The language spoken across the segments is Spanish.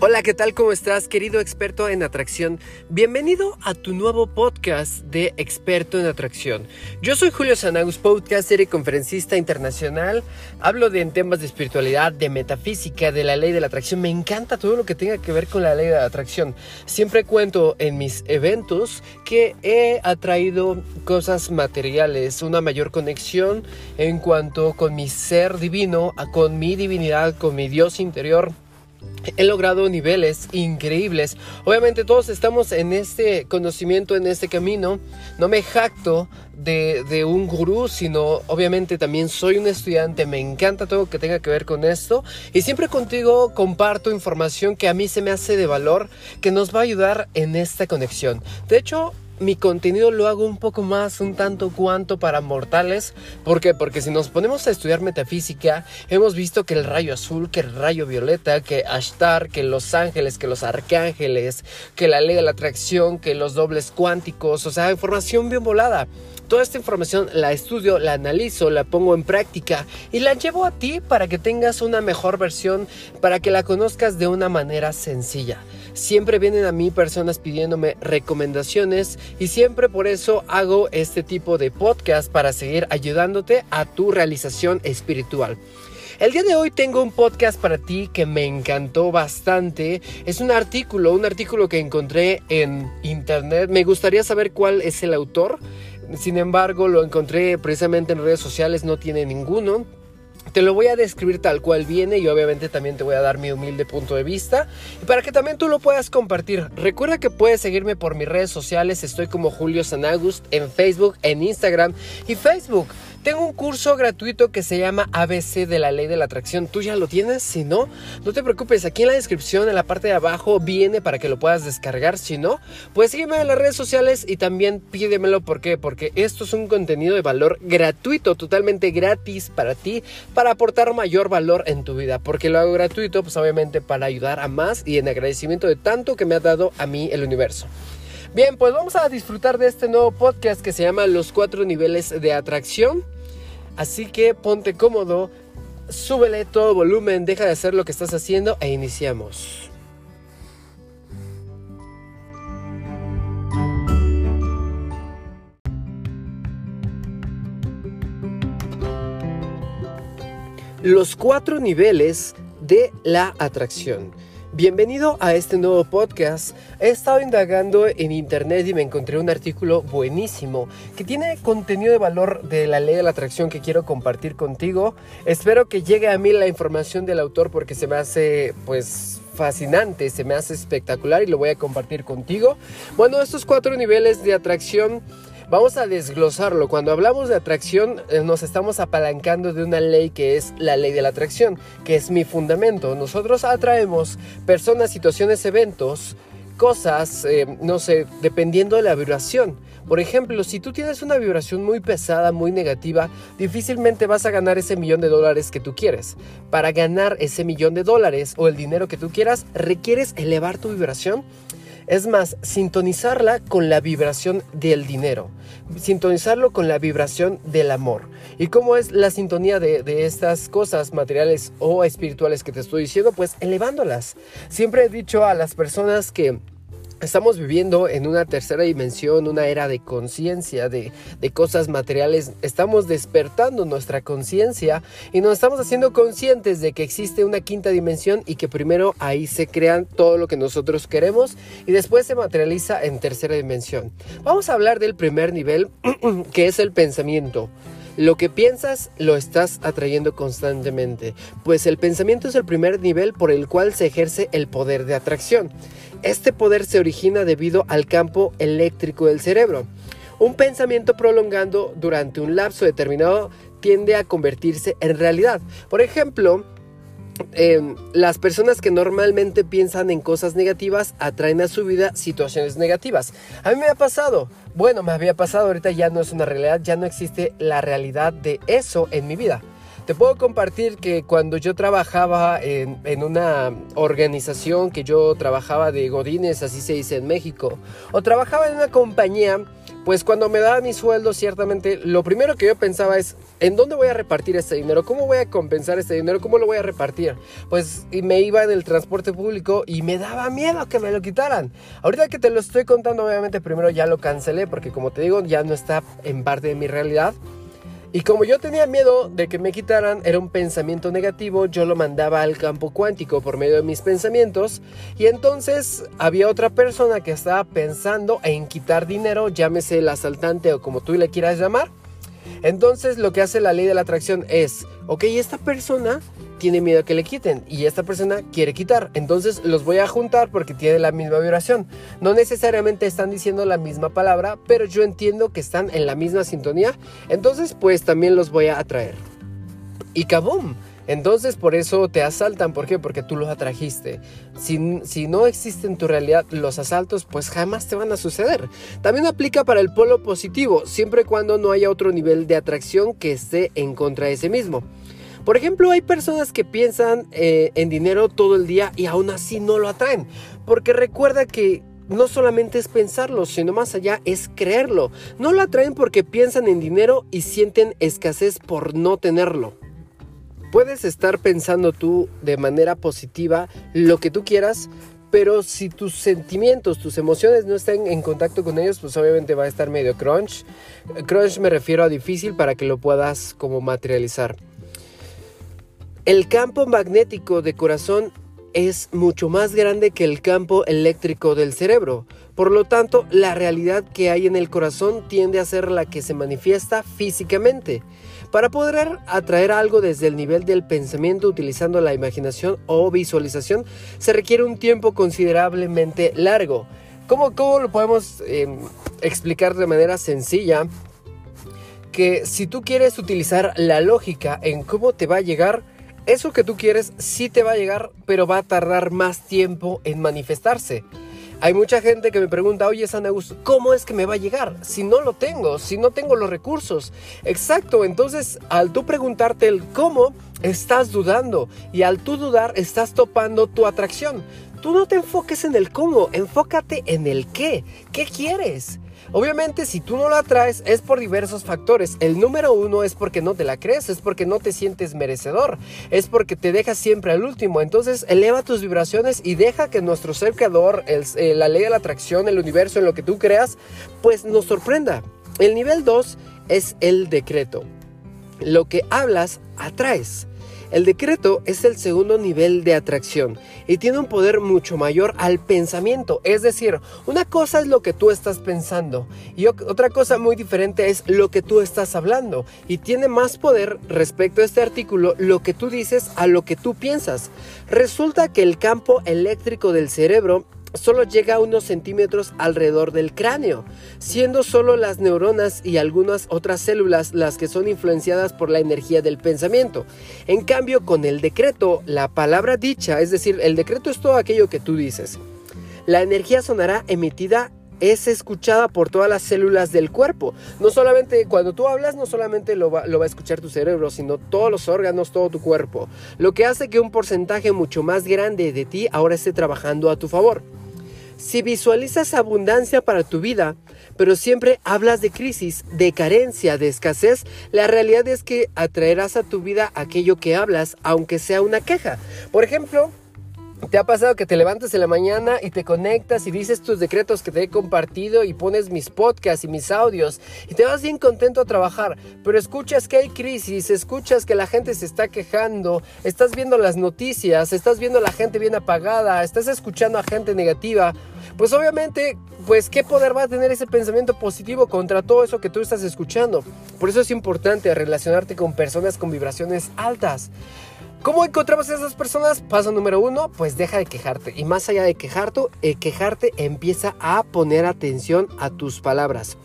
Hola, ¿qué tal? ¿Cómo estás, querido experto en atracción? Bienvenido a tu nuevo podcast de Experto en Atracción. Yo soy Julio Sanagus, podcaster y conferencista internacional. Hablo de en temas de espiritualidad, de metafísica, de la ley de la atracción. Me encanta todo lo que tenga que ver con la ley de la atracción. Siempre cuento en mis eventos que he atraído cosas materiales, una mayor conexión en cuanto con mi ser divino, con mi divinidad, con mi Dios interior he logrado niveles increíbles. Obviamente todos estamos en este conocimiento, en este camino. No me jacto de, un gurú, sino obviamente también soy un estudiante. Me encanta todo lo que tenga que ver con esto. Y siempre contigo comparto información que a mí se me hace de valor, que nos va a ayudar en esta conexión. De hecho, mi contenido lo hago un poco más, un tanto cuanto para mortales. ¿Por qué? Porque si nos ponemos a estudiar metafísica, hemos visto que el rayo azul, que el rayo violeta, que Ashtar, que los ángeles, que los arcángeles, que la ley de la atracción, que los dobles cuánticos, o sea, información bien volada. Toda esta información la estudio, la analizo, la pongo en práctica y la llevo a ti para que tengas una mejor versión, para que la conozcas de una manera sencilla. Siempre vienen a mí personas pidiéndome recomendaciones y siempre por eso hago este tipo de podcast para seguir ayudándote a tu realización espiritual. El día de hoy tengo un podcast para ti que me encantó bastante. Es un artículo, un artículo que encontré en internet. Me gustaría saber cuál es el autor. Sin embargo, lo encontré precisamente en redes sociales, no tiene ninguno. Te lo voy a describir tal cual viene y obviamente también te voy a dar mi humilde punto de vista y para que también tú lo puedas compartir. Recuerda que puedes seguirme por mis redes sociales, estoy como Julio Sanagust en Facebook, en Instagram y Facebook. Tengo un curso gratuito que se llama ABC de la ley de la atracción. ¿Tú ya lo tienes? Si no, no te preocupes. Aquí en la descripción, en la parte de abajo, viene para que lo puedas descargar. Si no, pues sígueme en las redes sociales y también pídemelo. ¿Por qué? Porque esto es un contenido de valor gratuito, totalmente gratis para ti, para aportar mayor valor en tu vida. Porque lo hago gratuito, pues obviamente para ayudar a más y en agradecimiento de tanto que me ha dado a mí el universo. Bien, pues vamos a disfrutar de este nuevo podcast que se llama Los cuatro niveles de atracción. Así que ponte cómodo, súbele todo volumen, deja de hacer lo que estás haciendo e iniciamos. Los cuatro niveles de la atracción. Bienvenido a este nuevo podcast. He estado indagando en internet y me encontré un artículo buenísimo que tiene contenido de valor de la ley de la atracción que quiero compartir contigo. Espero que llegue a mí la información del autor porque se me hace pues fascinante, se me hace espectacular y lo voy a compartir contigo. Bueno, estos cuatro niveles de atracción Vamos a desglosarlo. Cuando hablamos de atracción, eh, nos estamos apalancando de una ley que es la ley de la atracción, que es mi fundamento. Nosotros atraemos personas, situaciones, eventos, cosas, eh, no sé, dependiendo de la vibración. Por ejemplo, si tú tienes una vibración muy pesada, muy negativa, difícilmente vas a ganar ese millón de dólares que tú quieres. Para ganar ese millón de dólares o el dinero que tú quieras, requieres elevar tu vibración es más, sintonizarla con la vibración del dinero, sintonizarlo con la vibración del amor. ¿Y cómo es la sintonía de, de, estas cosas materiales o espirituales que te estoy diciendo? Pues elevándolas. Siempre he dicho a las personas que Estamos viviendo en una tercera dimensión, una era de conciencia, de, cosas materiales. Estamos despertando nuestra conciencia y nos estamos haciendo conscientes de que existe una quinta dimensión y que primero ahí se crean todo lo que nosotros queremos y después se materializa en tercera dimensión. Vamos a hablar del primer nivel, que es el pensamiento. Lo que piensas lo estás atrayendo constantemente, pues el pensamiento es el primer nivel por el cual se ejerce el poder de atracción. Este poder se origina debido al campo eléctrico del cerebro. Un pensamiento prolongando durante un lapso determinado tiende a convertirse en realidad. Por ejemplo, em, las personas que normalmente piensan en cosas negativas atraen a su vida situaciones negativas. A mí me ha pasado, bueno, me había pasado, ahorita ya no es una realidad, ya no existe la realidad de eso en mi vida. Te puedo compartir que cuando yo trabajaba en, una organización que yo trabajaba de Godines, así se dice en México, o trabajaba en una compañía, pues cuando me daba mi sueldo, ciertamente lo primero que yo pensaba es, ¿en dónde voy a repartir este dinero? ¿Cómo voy a compensar este dinero? ¿Cómo lo voy a repartir? Pues y me iba en el transporte público y me daba miedo que me lo quitaran. Ahorita que te lo estoy contando, obviamente primero ya lo cancelé porque como te digo, ya no está en parte de mi realidad. Y como yo tenía miedo de que me quitaran, era un pensamiento negativo, yo lo mandaba al campo cuántico por medio de mis pensamientos. Y entonces había otra persona que estaba pensando en quitar dinero, llámese el asaltante o como tú le quieras llamar. Entonces lo que hace la ley de la atracción es, ok, esta persona tiene miedo que le quiten y esta persona quiere quitar. Entonces los voy a juntar porque tiene la misma vibración. No necesariamente están diciendo la misma palabra, pero yo entiendo que están en la misma sintonía. Entonces pues también los voy a atraer. Y kaboom. Entonces por eso te asaltan. ¿Por qué? Porque tú los atrajiste. Si, si, no existen en tu realidad los asaltos, pues jamás te van a suceder. También aplica para el polo positivo, siempre y cuando no haya otro nivel de atracción que esté en contra de ese mismo. Por ejemplo, hay personas que piensan eh, en dinero todo el día y aún así no lo atraen. Porque recuerda que no solamente es pensarlo, sino más allá es creerlo. No lo atraen porque piensan en dinero y sienten escasez por no tenerlo. Puedes estar pensando tú de manera positiva lo que tú quieras, pero si tus sentimientos, tus emociones no están en contacto con ellos, pues obviamente va a estar medio crunch. Crunch me refiero a difícil para que lo puedas como materializar. El campo magnético de corazón es mucho más grande que el campo eléctrico del cerebro. Por lo tanto, la realidad que hay en el corazón tiende a ser la que se manifiesta físicamente. Para poder atraer algo desde el nivel del pensamiento utilizando la imaginación o visualización, se requiere un tiempo considerablemente largo. ¿Cómo, cómo lo podemos em, explicar de manera sencilla? Que si tú quieres utilizar la lógica en cómo te va a llegar, eso que tú quieres sí te va a llegar, pero va a tardar más tiempo en manifestarse. Hay mucha gente que me pregunta, oye San Augusto, ¿cómo es que me va a llegar? Si no lo tengo, si no tengo los recursos. Exacto, entonces al tú preguntarte el cómo, estás dudando y al tú dudar estás topando tu atracción. Tú no te enfoques en el cómo, enfócate en el qué. ¿Qué quieres? Obviamente si tú no la traes es por diversos factores. El número uno es porque no te la crees, es porque no te sientes merecedor, es porque te dejas siempre al último. Entonces eleva tus vibraciones y deja que nuestro ser creador, eh, la ley de la atracción, el universo, en lo que tú creas, pues nos sorprenda. El nivel 2 es el decreto. Lo que hablas, atraes. El decreto es el segundo nivel de atracción y tiene un poder mucho mayor al pensamiento. Es decir, una cosa es lo que tú estás pensando y otra cosa muy diferente es lo que tú estás hablando. Y tiene más poder respecto a este artículo lo que tú dices a lo que tú piensas. Resulta que el campo eléctrico del cerebro solo llega a unos centímetros alrededor del cráneo, siendo solo las neuronas y algunas otras células las que son influenciadas por la energía del pensamiento. En cambio, con el decreto, la palabra dicha, es decir, el decreto es todo aquello que tú dices. La energía sonará emitida es escuchada por todas las células del cuerpo. No solamente cuando tú hablas, no solamente lo va, lo va, a escuchar tu cerebro, sino todos los órganos, todo tu cuerpo. Lo que hace que un porcentaje mucho más grande de ti ahora esté trabajando a tu favor. Si visualizas abundancia para tu vida, pero siempre hablas de crisis, de carencia, de escasez, la realidad es que atraerás a tu vida aquello que hablas, aunque sea una queja. Por ejemplo, ¿Te ha pasado que te levantas en la mañana y te conectas y dices tus decretos que te he compartido y pones mis podcasts y mis audios y te vas bien contento a trabajar, pero escuchas que hay crisis, escuchas que la gente se está quejando, estás viendo las noticias, estás viendo a la gente bien apagada, estás escuchando a gente negativa, pues obviamente, pues qué poder va a tener ese pensamiento positivo contra todo eso que tú estás escuchando. Por eso es importante relacionarte con personas con vibraciones altas. ¿Cómo encontramos a esas personas? Paso número uno, pues deja de quejarte. Y más allá de quejarte, eh, quejarte empieza a poner atención a tus palabras.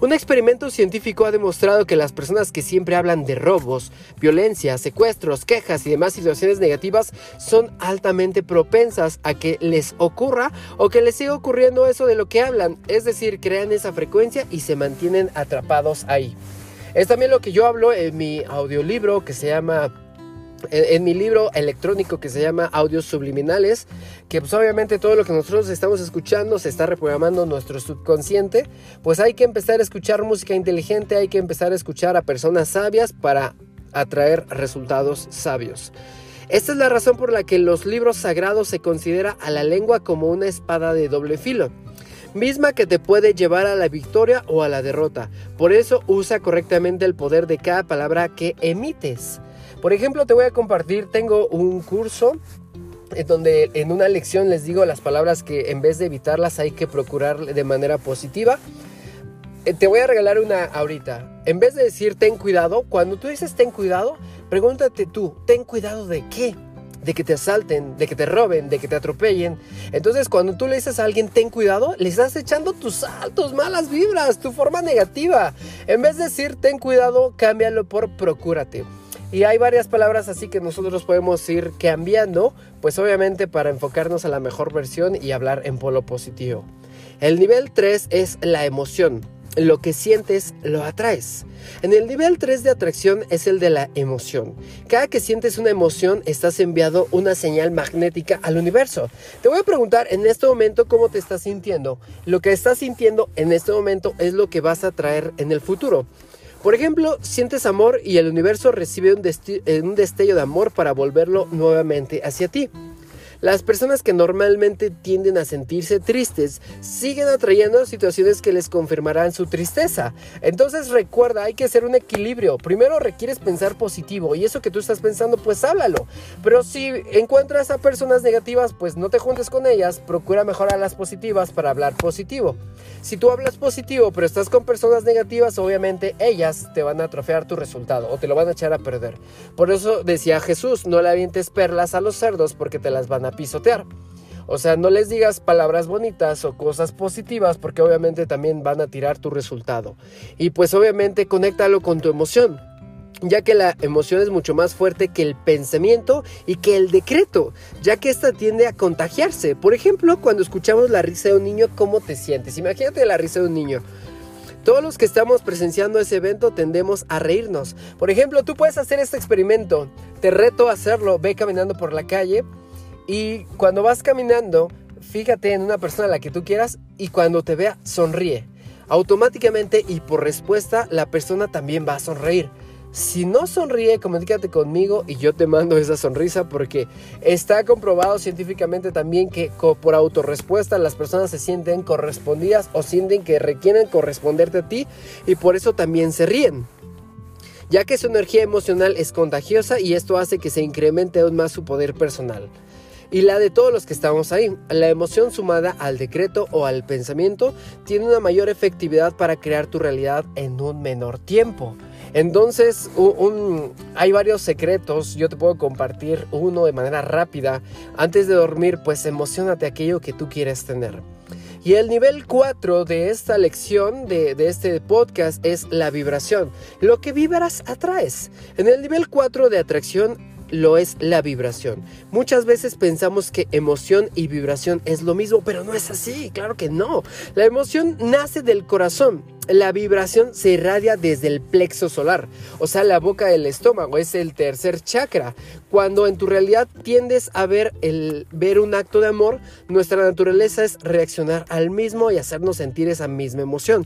Un experimento científico ha demostrado que las personas que siempre hablan de robos, violencia, secuestros, quejas y demás situaciones negativas son altamente propensas a que les ocurra o que les siga ocurriendo eso de lo que hablan. Es decir, crean esa frecuencia y se mantienen atrapados ahí. Es también lo que yo hablo en mi audiolibro que se llama en, mi libro electrónico que se llama Audios Subliminales, que pues obviamente todo lo que nosotros estamos escuchando se está reprogramando nuestro subconsciente, pues hay que empezar a escuchar música inteligente, hay que empezar a escuchar a personas sabias para atraer resultados sabios. Esta es la razón por la que los libros sagrados se considera a la lengua como una espada de doble filo misma que te puede llevar a la victoria o a la derrota. Por eso usa correctamente el poder de cada palabra que emites. Por ejemplo, te voy a compartir, tengo un curso en donde en una lección les digo las palabras que en vez de evitarlas hay que procurar de manera positiva. Eh, te voy a regalar una ahorita. En vez de decir ten cuidado, cuando tú dices ten cuidado, pregúntate tú, ten cuidado de qué? de que te asalten, de que te roben, de que te atropellen. Entonces, cuando tú le dices a alguien ten cuidado, le estás echando tus saltos, malas vibras, tu forma negativa. En vez de decir ten cuidado, cámbialo por procúrate. Y hay varias palabras así que nosotros podemos ir cambiando, pues obviamente para enfocarnos a la mejor versión y hablar en polo positivo. El nivel 3 es la emoción. Lo que sientes lo atraes. En el nivel 3 de atracción es el de la emoción. Cada que sientes una emoción estás enviando una señal magnética al universo. Te voy a preguntar en este momento cómo te estás sintiendo. Lo que estás sintiendo en este momento es lo que vas a traer en el futuro. Por ejemplo, sientes amor y el universo recibe un, eh, un destello de amor para volverlo nuevamente hacia ti. Las personas que normalmente tienden a sentirse tristes siguen atrayendo situaciones que les confirmarán su tristeza. Entonces recuerda, hay que hacer un equilibrio. Primero requieres pensar positivo y eso que tú estás pensando, pues háblalo. Pero si encuentras a personas negativas, pues no te juntes con ellas, procura mejorar las positivas para hablar positivo. Si tú hablas positivo pero estás con personas negativas, obviamente ellas te van a atrofiar tu resultado o te lo van a echar a perder. Por eso decía Jesús, no le avientes perlas a los cerdos porque te las van a pisotear. O sea, no les digas palabras bonitas o cosas positivas porque obviamente también van a tirar tu resultado. Y pues obviamente conéctalo con tu emoción ya que la emoción es mucho más fuerte que el pensamiento y que el decreto, ya que esta tiende a contagiarse. Por ejemplo, cuando escuchamos la risa de un niño, ¿cómo te sientes? Imagínate la risa de un niño. Todos los que estamos presenciando ese evento tendemos a reírnos. Por ejemplo, tú puedes hacer este experimento. Te reto a hacerlo. Ve caminando por la calle y cuando vas caminando, fíjate en una persona a la que tú quieras y cuando te vea, sonríe. Automáticamente y por respuesta, la persona también va a sonreír. Si no sonríe, comunícate conmigo y yo te mando esa sonrisa porque está comprobado científicamente también que por autorrespuesta las personas se sienten correspondidas o sienten que requieren corresponderte a ti y por eso también se ríen ya que su energía emocional es contagiosa y esto hace que se incremente aún más su poder personal y la de todos los que estamos ahí. La emoción sumada al decreto o al pensamiento tiene una mayor efectividad para crear tu realidad en un menor tiempo. Entonces, hay varios secretos, yo te puedo compartir uno de manera rápida. Antes de dormir, pues emocionate aquello que tú quieres tener. Y el nivel 4 de esta lección, de, de, este podcast, es la vibración. Lo que vibras atraes. En el nivel 4 de atracción lo es la vibración. Muchas veces pensamos que emoción y vibración es lo mismo, pero no es así, claro que no. La emoción nace del corazón. La vibración se irradia desde el plexo solar, o sea, la boca del estómago, es el tercer chakra. Cuando en tu realidad tiendes a ver el ver un acto de amor, nuestra naturaleza es reaccionar al mismo y hacernos sentir esa misma emoción.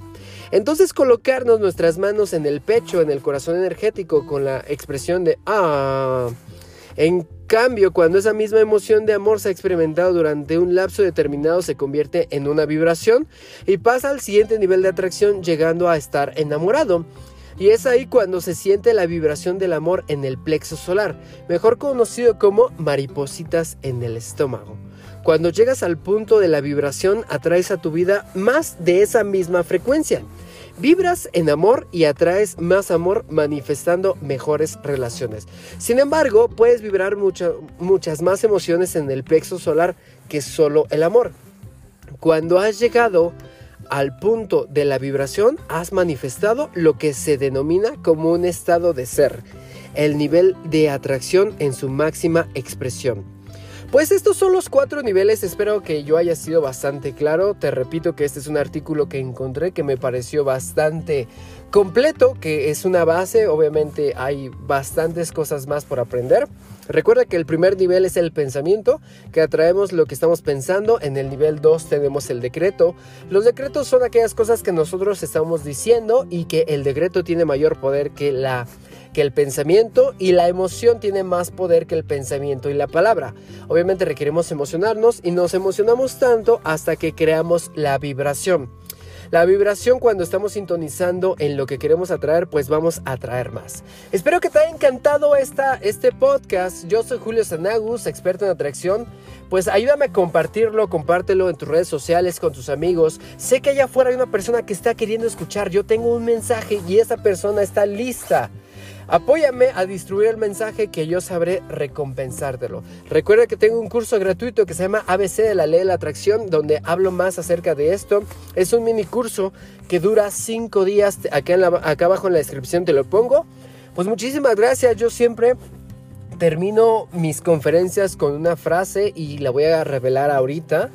Entonces colocarnos nuestras manos en el pecho, en el corazón energético con la expresión de ah en cambio, cuando esa misma emoción de amor se ha experimentado durante un lapso determinado, se convierte en una vibración y pasa al siguiente nivel de atracción llegando a estar enamorado. Y es ahí cuando se siente la vibración del amor en el plexo solar, mejor conocido como maripositas en el estómago. Cuando llegas al punto de la vibración, atraes a tu vida más de esa misma frecuencia. Vibras en amor y atraes más amor manifestando mejores relaciones. Sin embargo, puedes vibrar muchas más emociones en el plexo solar que solo el amor. Cuando has llegado al punto de la vibración, has manifestado lo que se denomina como un estado de ser, el nivel de atracción en su máxima expresión. Pues estos son los cuatro niveles, espero que yo haya sido bastante claro. Te repito que este es un artículo que encontré que me pareció bastante completo, que es una base, obviamente hay bastantes cosas más por aprender. Recuerda que el primer nivel es el pensamiento, que atraemos lo que estamos pensando. En el nivel 2 tenemos el decreto. Los decretos son aquellas cosas que nosotros estamos diciendo y que el decreto tiene mayor poder que la que el pensamiento y la emoción tiene más poder que el pensamiento y la palabra. Obviamente requerimos emocionarnos y nos emocionamos tanto hasta que creamos la vibración. La vibración cuando estamos sintonizando en lo que queremos atraer, pues vamos a atraer más. Espero que te haya encantado esta, este podcast. Yo soy Julio Sanagus, experto en atracción. Pues ayúdame a compartirlo, compártelo en tus redes sociales con tus amigos. Sé que allá afuera hay una persona que está queriendo escuchar. Yo tengo un mensaje y esa persona está lista. Apóyame a distribuir el mensaje que yo sabré recompensártelo. Recuerda que tengo un curso gratuito que se llama ABC de la ley de la atracción, donde hablo más acerca de esto. Es un mini curso que dura 5 días. Acá, acá abajo en la descripción te lo pongo. Pues muchísimas gracias. Yo siempre termino mis conferencias con una frase y la voy a revelar ahorita.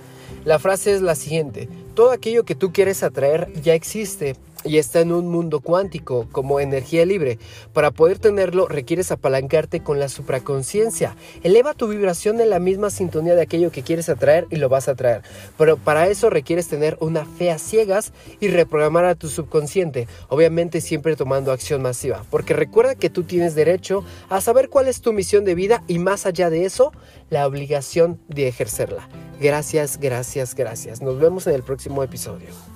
La frase es la siguiente. Todo aquello que tú quieres atraer ya existe y está en un mundo cuántico como energía libre. Para poder tenerlo requieres apalancarte con la supraconciencia. Eleva tu vibración en la misma sintonía de aquello que quieres atraer y lo vas a atraer. Pero para eso requieres tener una fe a ciegas y reprogramar a tu subconsciente, obviamente siempre tomando acción masiva, porque recuerda que tú tienes derecho a saber cuál es tu misión de vida y más allá de eso, la obligación de ejercerla. Gracias, gracias, gracias. Nos vemos en el próximo episodio.